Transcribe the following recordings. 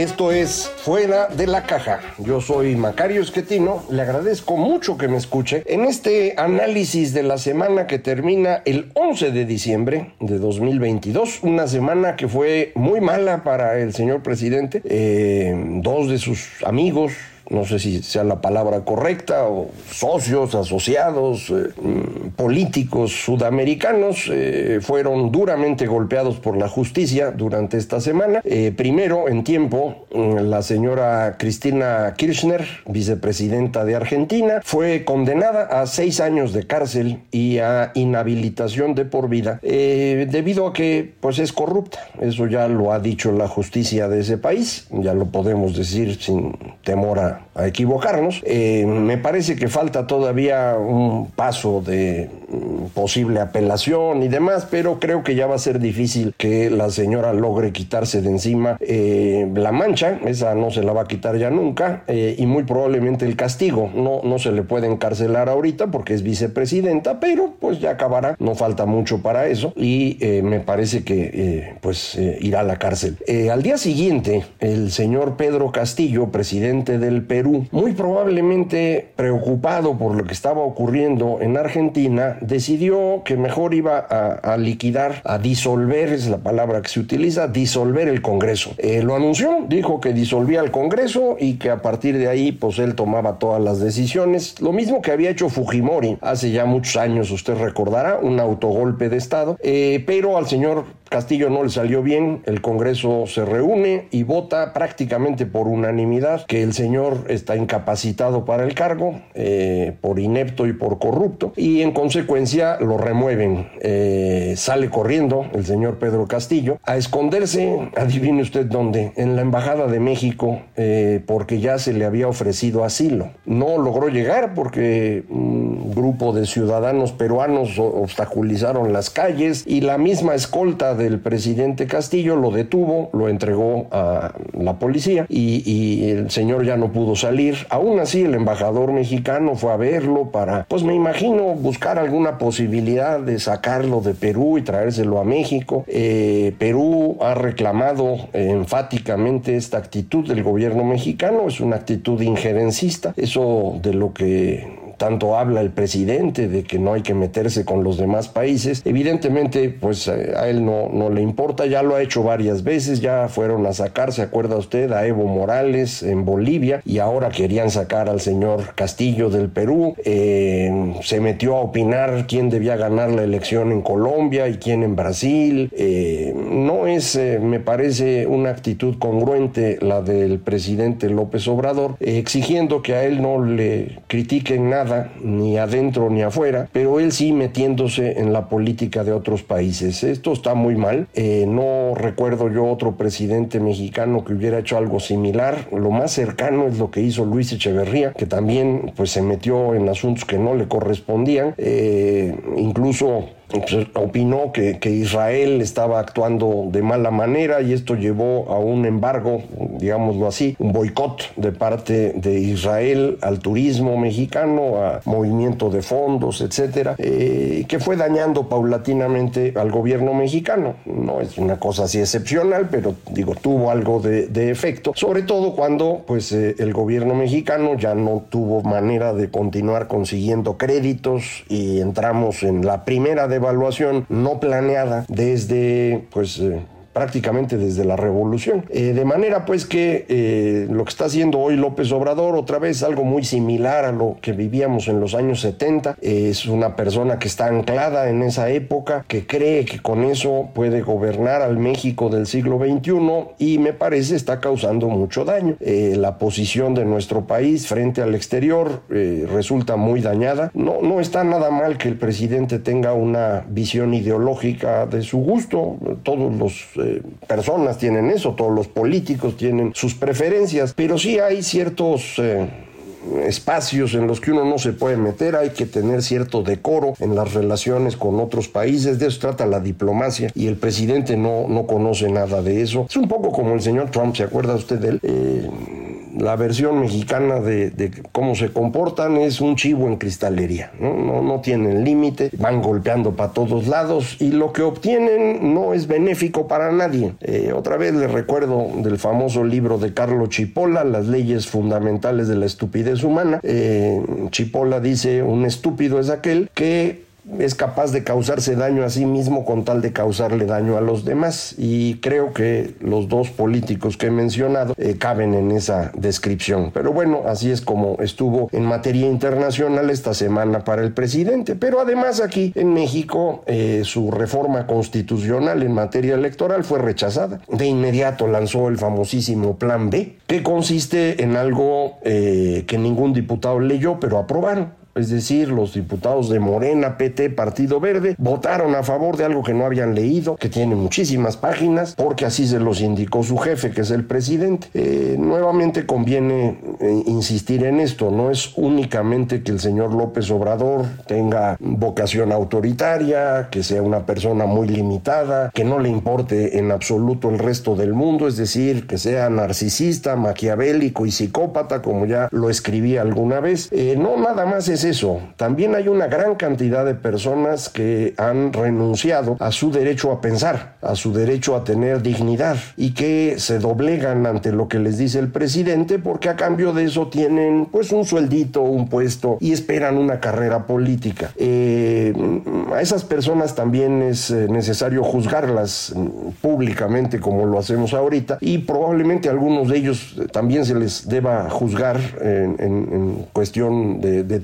Esto es Fuera de la Caja. Yo soy Macario Esquetino. Le agradezco mucho que me escuche en este análisis de la semana que termina el 11 de diciembre de 2022. Una semana que fue muy mala para el señor presidente. Eh, dos de sus amigos no sé si sea la palabra correcta, o socios, asociados, eh, mm, políticos sudamericanos, eh, fueron duramente golpeados por la justicia durante esta semana. Eh, primero, en tiempo, mm, la señora Cristina Kirchner, vicepresidenta de Argentina, fue condenada a seis años de cárcel y a inhabilitación de por vida, debido a que pues, es corrupta. Eso ya lo ha dicho la justicia de ese país, ya lo podemos decir sin temor a a, equivocarnos. Eh, me parece que falta todavía un paso de mm, posible apelación y demás, pero creo que ya va a ser difícil que la señora logre quitarse de encima eh, la mancha, esa no se la va a quitar ya nunca, eh, y muy probablemente el castigo. No, no se le puede encarcelar ahorita porque es vicepresidenta, pero pues ya acabará, no falta mucho para eso, y me parece que pues irá a la cárcel. al día siguiente, el señor Pedro Castillo, presidente del Perú, muy probablemente preocupado por lo que estaba ocurriendo en Argentina, decidió que mejor iba a, liquidar, a disolver, es la palabra que se utiliza, disolver el Congreso. Eh, lo anunció, dijo que disolvía el Congreso y que a partir de ahí, pues él tomaba todas las decisiones. Lo mismo que había hecho Fujimori hace ya muchos años, usted recordará, un autogolpe de Estado, eh, pero al señor Castillo no le salió bien, el Congreso se reúne y vota prácticamente por unanimidad que el señor está incapacitado para el cargo, eh, por inepto y por corrupto, y en consecuencia lo remueven. Eh, sale corriendo el señor Pedro Castillo a esconderse, adivine usted dónde, en la Embajada de México, eh, porque ya se le había ofrecido asilo. No logró llegar porque un grupo de ciudadanos peruanos obstaculizaron las calles y la misma escolta del presidente Castillo, lo detuvo, lo entregó a la policía y, el señor ya no pudo salir. Aún así, el embajador mexicano fue a verlo para, pues me imagino, buscar alguna posibilidad de sacarlo de Perú y traérselo a México. Eh, Perú ha reclamado enfáticamente esta actitud del gobierno mexicano, es una actitud injerencista, eso de lo que tanto habla el presidente de que no hay que meterse con los demás países. Evidentemente, pues eh, a él no, no le importa, ya lo ha hecho varias veces, ya fueron a sacar, ¿se acuerda usted? A Evo Morales en Bolivia y ahora querían sacar al señor Castillo del Perú. Eh, se metió a opinar quién debía ganar la elección en Colombia y quién en Brasil. Eh, no es, me parece, una actitud congruente la del presidente López Obrador, exigiendo que a él no le critiquen nada ni adentro ni afuera, pero él sí metiéndose en la política de otros países. Esto está muy mal. Eh, no recuerdo yo otro presidente mexicano que hubiera hecho algo similar. Lo más cercano es lo que hizo Luis Echeverría, que también pues se metió en asuntos que no le correspondían. Eh, incluso pues, opinó que, Israel estaba actuando de mala manera y esto llevó a un embargo, digámoslo así, un boicot de parte de Israel al turismo mexicano, a movimiento de fondos, etcétera, eh, que fue dañando paulatinamente al gobierno mexicano. No es una cosa así excepcional, pero digo, tuvo algo de, efecto, sobre todo cuando pues eh, el gobierno mexicano ya no tuvo manera de continuar consiguiendo créditos y entramos en la primera de evaluación no planeada desde pues eh, prácticamente desde la revolución. Eh, de manera pues que eh, lo que está haciendo hoy López Obrador, otra vez algo muy similar a lo que vivíamos en los años 70, es una persona que está anclada en esa época, que cree que con eso puede gobernar al México del siglo XXI y me parece está causando mucho daño. Eh, la posición de nuestro país frente al exterior resulta muy dañada. No, no está nada mal que el presidente tenga una visión ideológica de su gusto, todos los personas tienen eso, todos los políticos tienen sus preferencias, pero sí hay ciertos... Eh, espacios en los que uno no se puede meter, hay que tener cierto decoro en las relaciones con otros países, de eso trata la diplomacia y el presidente no, no conoce nada de eso. Es un poco como el señor Trump, ¿se acuerda usted de él? Eh, la versión mexicana de, cómo se comportan es un chivo en cristalería, no, tienen límite, van golpeando para todos lados y lo que obtienen no es benéfico para nadie. Eh, otra vez les recuerdo del famoso libro de Carlo Chipola, Las leyes fundamentales de la estupidez humana. Eh, Chipola dice, un estúpido es aquel que es capaz de causarse daño a sí mismo con tal de causarle daño a los demás. Y creo que los dos políticos que he mencionado eh, caben en esa descripción. Pero bueno, así es como estuvo en materia internacional esta semana para el presidente. Pero además aquí en México eh, su reforma constitucional en materia electoral fue rechazada. De inmediato lanzó el famosísimo Plan B, que consiste en algo eh, que ningún diputado leyó, pero aprobaron es decir, los diputados de Morena, PT, Partido Verde, votaron a favor de algo que no habían leído, que tiene muchísimas páginas, porque así se los indicó su jefe, que es el presidente. Eh, nuevamente conviene eh, insistir en esto, no es únicamente que el señor López Obrador tenga vocación autoritaria, que sea una persona muy limitada, que no le importe en absoluto el resto del mundo, es decir, que sea narcisista, maquiavélico y psicópata, como ya lo escribí alguna vez. Eh, no, nada más es eso, también hay una gran cantidad de personas que han renunciado a su derecho a pensar, a su derecho a tener dignidad y que se doblegan ante lo que les dice el presidente porque a cambio de eso tienen pues un sueldito, un puesto y esperan una carrera política. Eh, a esas personas también es eh, necesario juzgarlas públicamente como lo hacemos ahorita y probablemente a algunos de ellos también se les deba juzgar en, cuestión de, de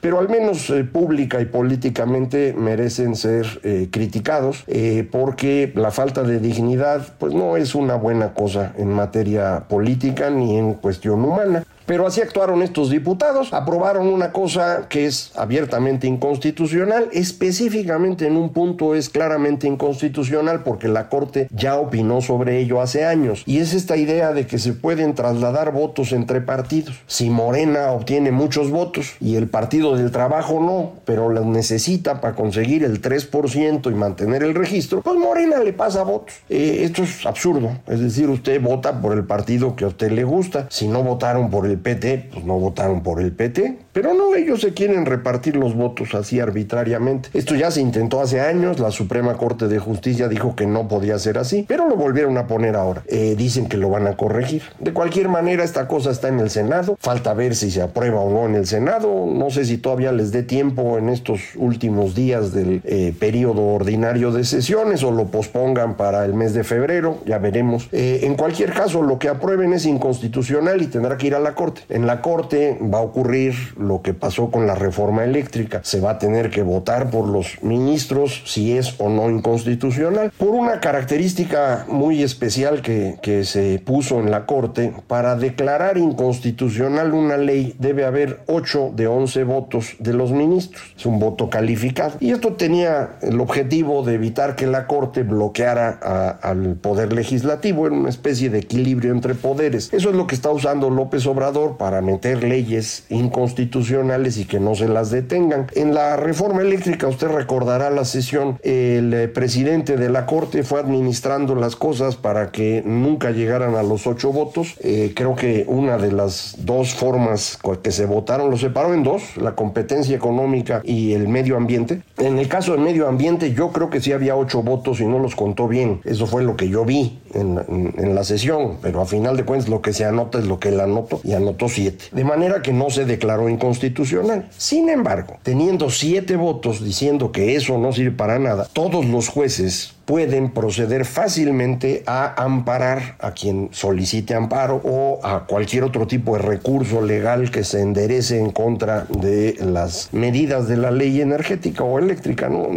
pero al menos eh, pública y políticamente merecen ser eh, criticados eh, porque la falta de dignidad pues no es una buena cosa en materia política ni en cuestión humana. Pero así actuaron estos diputados, aprobaron una cosa que es abiertamente inconstitucional, específicamente en un punto es claramente inconstitucional porque la Corte ya opinó sobre ello hace años, y es esta idea de que se pueden trasladar votos entre partidos. Si Morena obtiene muchos votos y el Partido del Trabajo no, pero los necesita para conseguir el 3% y mantener el registro, pues Morena le pasa votos. Eh, esto es absurdo, es decir, usted vota por el partido que a usted le gusta, si no votaron por el PT, pues no votaron por el PT, pero no, ellos se quieren repartir los votos así arbitrariamente. Esto ya se intentó hace años, la Suprema Corte de Justicia dijo que no podía ser así, pero lo volvieron a poner ahora. Eh, dicen que lo van a corregir. De cualquier manera, esta cosa está en el Senado, falta ver si se aprueba o no en el Senado, no sé si todavía les dé tiempo en estos últimos días del eh, periodo ordinario de sesiones o lo pospongan para el mes de febrero, ya veremos. Eh, en cualquier caso, lo que aprueben es inconstitucional y tendrá que ir a la Corte en la Corte va a ocurrir lo que pasó con la reforma eléctrica. Se va a tener que votar por los ministros si es o no inconstitucional. Por una característica muy especial que, que se puso en la Corte, para declarar inconstitucional una ley debe haber 8 de 11 votos de los ministros. Es un voto calificado. Y esto tenía el objetivo de evitar que la Corte bloqueara al poder legislativo. Era una especie de equilibrio entre poderes. Eso es lo que está usando López Obrador para meter leyes inconstitucionales y que no se las detengan. En la reforma eléctrica, usted recordará la sesión, el eh, presidente de la Corte fue administrando las cosas para que nunca llegaran a los ocho votos. Eh, creo que una de las dos formas que se votaron lo separó en dos, la competencia económica y el medio ambiente. En el caso del medio ambiente, yo creo que sí había ocho votos y no los contó bien. Eso fue lo que yo vi en, en la sesión, pero a final de cuentas lo que se anota es lo que él anotó y anotó siete, de manera que no se declaró inconstitucional. Sin embargo, teniendo siete votos diciendo que eso no sirve para nada, todos los jueces pueden proceder fácilmente a amparar a quien solicite amparo o a cualquier otro tipo de recurso legal que se enderece en contra de las medidas de la ley energética o eléctrica. ¿no?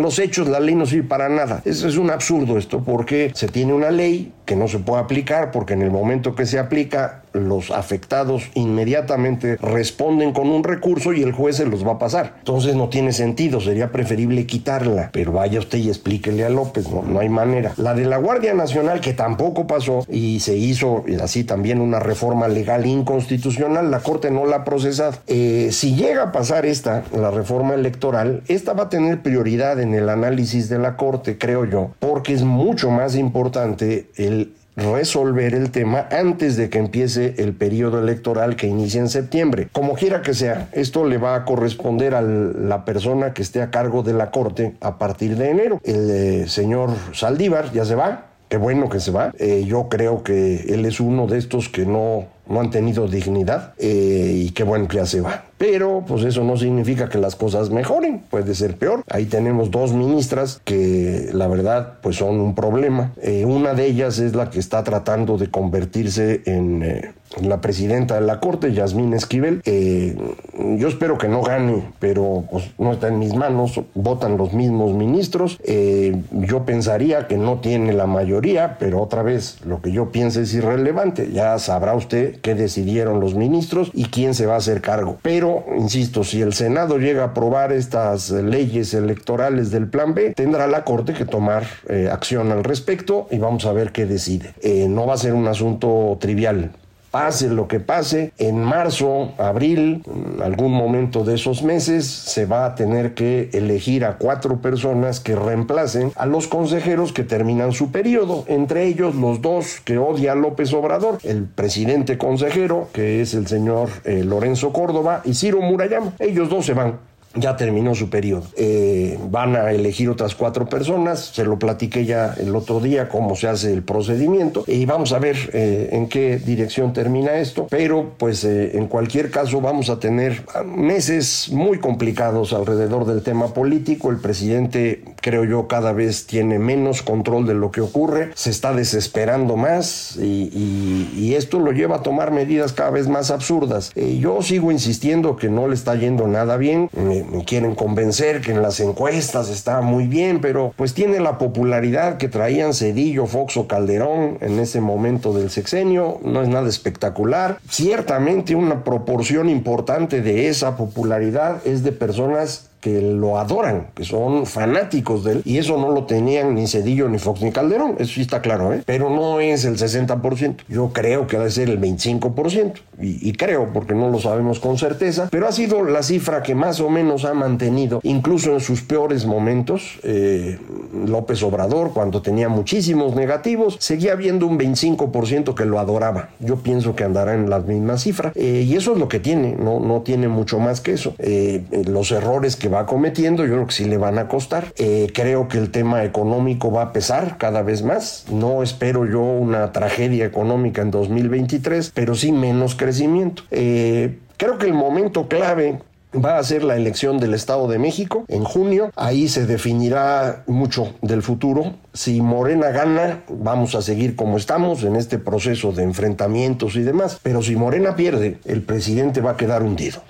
Los hechos la ley no sirve para nada. Es un absurdo esto porque se tiene una ley que no se puede aplicar porque en el momento que se aplica los afectados inmediatamente responden con un recurso y el juez se los va a pasar. Entonces no tiene sentido, sería preferible quitarla. Pero vaya usted y explíquele a López, no, no hay manera. La de la Guardia Nacional, que tampoco pasó y se hizo así también una reforma legal inconstitucional, la Corte no la ha procesado. Eh, si llega a pasar esta, la reforma electoral, esta va a tener prioridad en el análisis de la Corte, creo yo, porque es mucho más importante el resolver el tema antes de que empiece el periodo electoral que inicia en septiembre. Como quiera que sea, esto le va a corresponder a la persona que esté a cargo de la Corte a partir de enero. El eh, señor Saldívar ya se va, qué bueno que se va. Eh, yo creo que él es uno de estos que no, no han tenido dignidad eh, y qué bueno que ya se va. Pero pues eso no significa que las cosas mejoren, puede ser peor. Ahí tenemos dos ministras que la verdad pues son un problema. Eh, una de ellas es la que está tratando de convertirse en eh, la presidenta de la Corte, Yasmín Esquivel. Yo espero que no gane, pero pues, no está en mis manos, votan los mismos ministros. yo pensaría que no tiene la mayoría, pero otra vez lo que yo pienso es irrelevante. Ya sabrá usted qué decidieron los ministros y quién se va a hacer cargo. Pero insisto, si el Senado llega a aprobar estas leyes electorales del Plan B, tendrá la Corte que tomar eh, acción al respecto y vamos a ver qué decide. Eh, no va a ser un asunto trivial pase lo que pase, en marzo, abril, algún momento de esos meses, se va a tener que elegir a cuatro personas que reemplacen a los consejeros que terminan su periodo, entre ellos los dos que odia López Obrador, el presidente consejero, que es el señor eh, Lorenzo Córdoba, y Ciro Murayama. Ellos dos se van ya terminó su periodo. Eh, van a elegir otras cuatro personas, se lo platiqué ya el otro día cómo se hace el procedimiento. Y vamos a ver eh, en qué dirección termina esto, pero pues eh, en cualquier caso vamos a tener meses muy complicados alrededor del tema político, el presidente creo yo cada vez tiene menos control de lo que ocurre, se está desesperando más y, esto lo lleva a tomar medidas cada vez más absurdas. yo sigo insistiendo que no le está yendo nada bien. Me quieren convencer que en las encuestas está muy bien, pero pues tiene la popularidad que traían Cedillo, Fox o Calderón en ese momento del sexenio, no es nada espectacular. Ciertamente una proporción importante de esa popularidad es de personas que lo adoran, que son fanáticos de él, y eso no lo tenían ni Cedillo, ni Fox, ni Calderón, eso sí está claro, ¿eh? pero no es el 60%, yo creo que debe ser el 25%, y, creo, porque no lo sabemos con certeza, pero ha sido la cifra que más o menos ha mantenido, incluso en sus peores momentos, eh, López Obrador, cuando tenía muchísimos negativos, seguía habiendo un 25% que lo adoraba, yo pienso que andará en la misma cifra, eh, y eso es lo que tiene, no, no tiene mucho más que eso, eh, los errores que va cometiendo, yo creo que sí le van a costar. Eh, creo que el tema económico va a pesar cada vez más. No espero yo una tragedia económica en 2023, pero sí menos crecimiento. Eh, creo que el momento clave va a ser la elección del Estado de México en junio. Ahí se definirá mucho del futuro. Si Morena gana, vamos a seguir como estamos en este proceso de enfrentamientos y demás. Pero si Morena pierde, el presidente va a quedar hundido.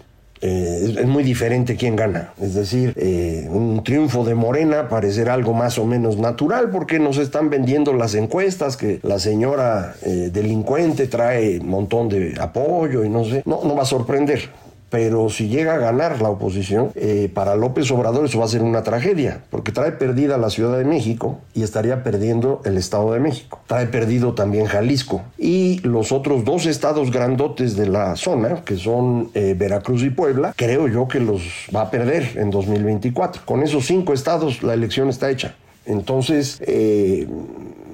Eh, es, muy diferente quién gana. Es decir, eh, un triunfo de Morena parecerá algo más o menos natural porque nos están vendiendo las encuestas que la señora eh, delincuente trae un montón de apoyo y no sé. No, no va a sorprender pero si llega a ganar la oposición, eh, para López Obrador eso va a ser una tragedia, porque trae perdida la Ciudad de México y estaría perdiendo el Estado de México. Trae perdido también Jalisco y los otros dos estados grandotes de la zona, que son eh, Veracruz y Puebla, creo yo que los va a perder en 2024. Con esos cinco estados la elección está hecha. Entonces, eh,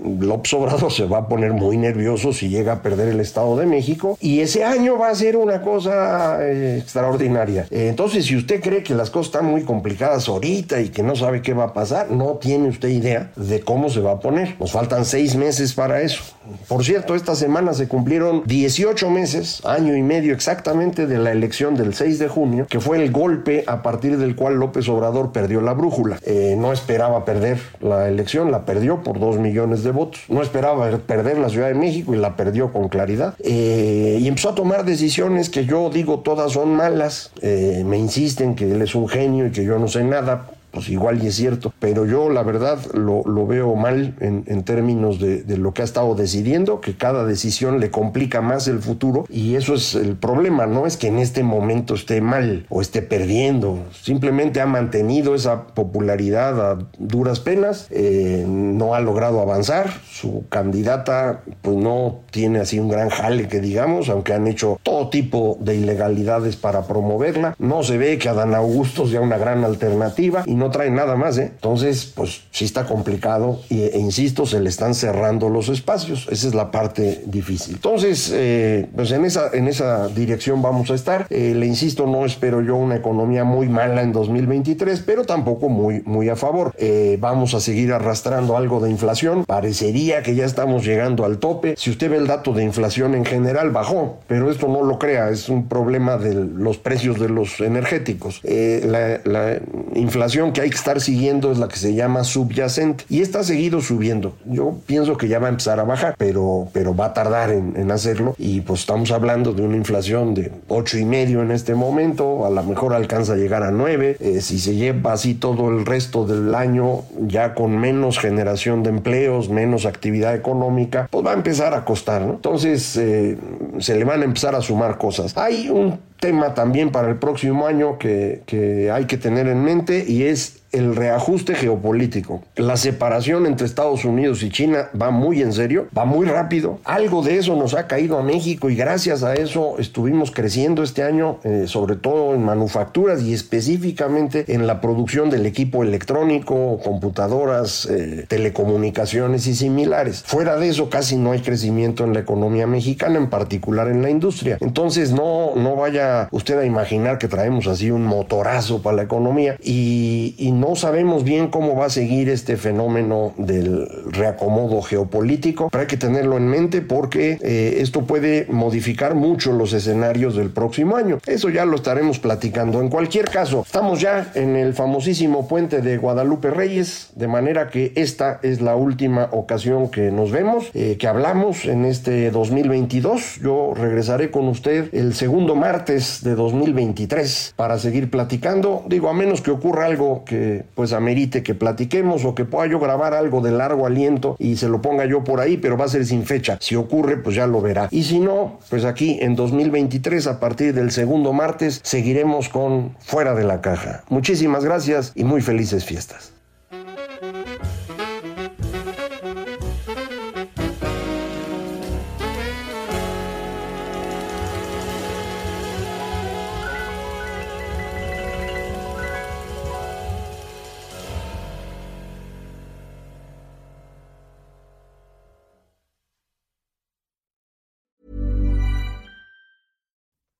López Obrador se va a poner muy nervioso si llega a perder el Estado de México y ese año va a ser una cosa eh, extraordinaria. Eh, entonces, si usted cree que las cosas están muy complicadas ahorita y que no sabe qué va a pasar, no tiene usted idea de cómo se va a poner. Nos faltan seis meses para eso. Por cierto, esta semana se cumplieron 18 meses, año y medio exactamente de la elección del 6 de junio, que fue el golpe a partir del cual López Obrador perdió la brújula. Eh, no esperaba perder la elección, la perdió por dos millones de votos. No esperaba perder la Ciudad de México y la perdió con claridad. Eh, y empezó a tomar decisiones que yo digo todas son malas. Eh, me insisten que él es un genio y que yo no sé nada pues igual y es cierto, pero yo la verdad lo, veo mal en, términos de, lo que ha estado decidiendo, que cada decisión le complica más el futuro y eso es el problema, no es que en este momento esté mal o esté perdiendo, simplemente ha mantenido esa popularidad a duras penas, eh, no ha logrado avanzar, su candidata pues no tiene así un gran jale que digamos, aunque han hecho todo tipo de ilegalidades para promoverla, no se ve que Adán Augusto sea una gran alternativa y no trae nada más, ¿eh? Entonces, pues sí está complicado e insisto, se le están cerrando los espacios. Esa es la parte difícil. Entonces, eh, pues en esa, en esa dirección vamos a estar. Eh, le insisto, no espero yo una economía muy mala en 2023, pero tampoco muy, muy a favor. Vamos a seguir arrastrando algo de inflación. Parecería que ya estamos llegando al tope. Si usted ve el dato de inflación en general, bajó, pero esto no lo crea, es un problema de los precios de los energéticos. la inflación que hay que estar siguiendo es la que se llama subyacente y está seguido subiendo. Yo pienso que ya va a empezar a bajar, pero, pero va a tardar en, hacerlo y pues estamos hablando de una inflación de ocho y medio en este momento, a lo mejor alcanza a llegar a 9, eh, si se lleva así todo el resto del año ya con menos generación de empleos, menos actividad económica, pues va a empezar a costar, ¿no? Entonces eh, se le van a empezar a sumar cosas. Hay un tema también para el próximo año que, que hay que tener en mente y es el reajuste geopolítico. La separación entre Estados Unidos y China va muy en serio, va muy rápido. Algo de eso nos ha caído a México y gracias a eso estuvimos creciendo este año, eh, sobre todo en manufacturas y específicamente en la producción del equipo electrónico, computadoras, eh, telecomunicaciones y similares. Fuera de eso casi no hay crecimiento en la economía mexicana, en particular en la industria. Entonces no, no vaya usted a imaginar que traemos así un motorazo para la economía y, y no sabemos bien cómo va a seguir este fenómeno del reacomodo geopolítico, pero hay que tenerlo en mente porque eh, esto puede modificar mucho los escenarios del próximo año. Eso ya lo estaremos platicando. En cualquier caso, estamos ya en el famosísimo puente de Guadalupe Reyes, de manera que esta es la última ocasión que nos vemos, eh, que hablamos en este 2022. Yo regresaré con usted el segundo martes de 2023 para seguir platicando. Digo, a menos que ocurra algo que pues amerite que platiquemos o que pueda yo grabar algo de largo aliento y se lo ponga yo por ahí, pero va a ser sin fecha. Si ocurre, pues ya lo verá. Y si no, pues aquí en 2023, a partir del segundo martes, seguiremos con Fuera de la Caja. Muchísimas gracias y muy felices fiestas.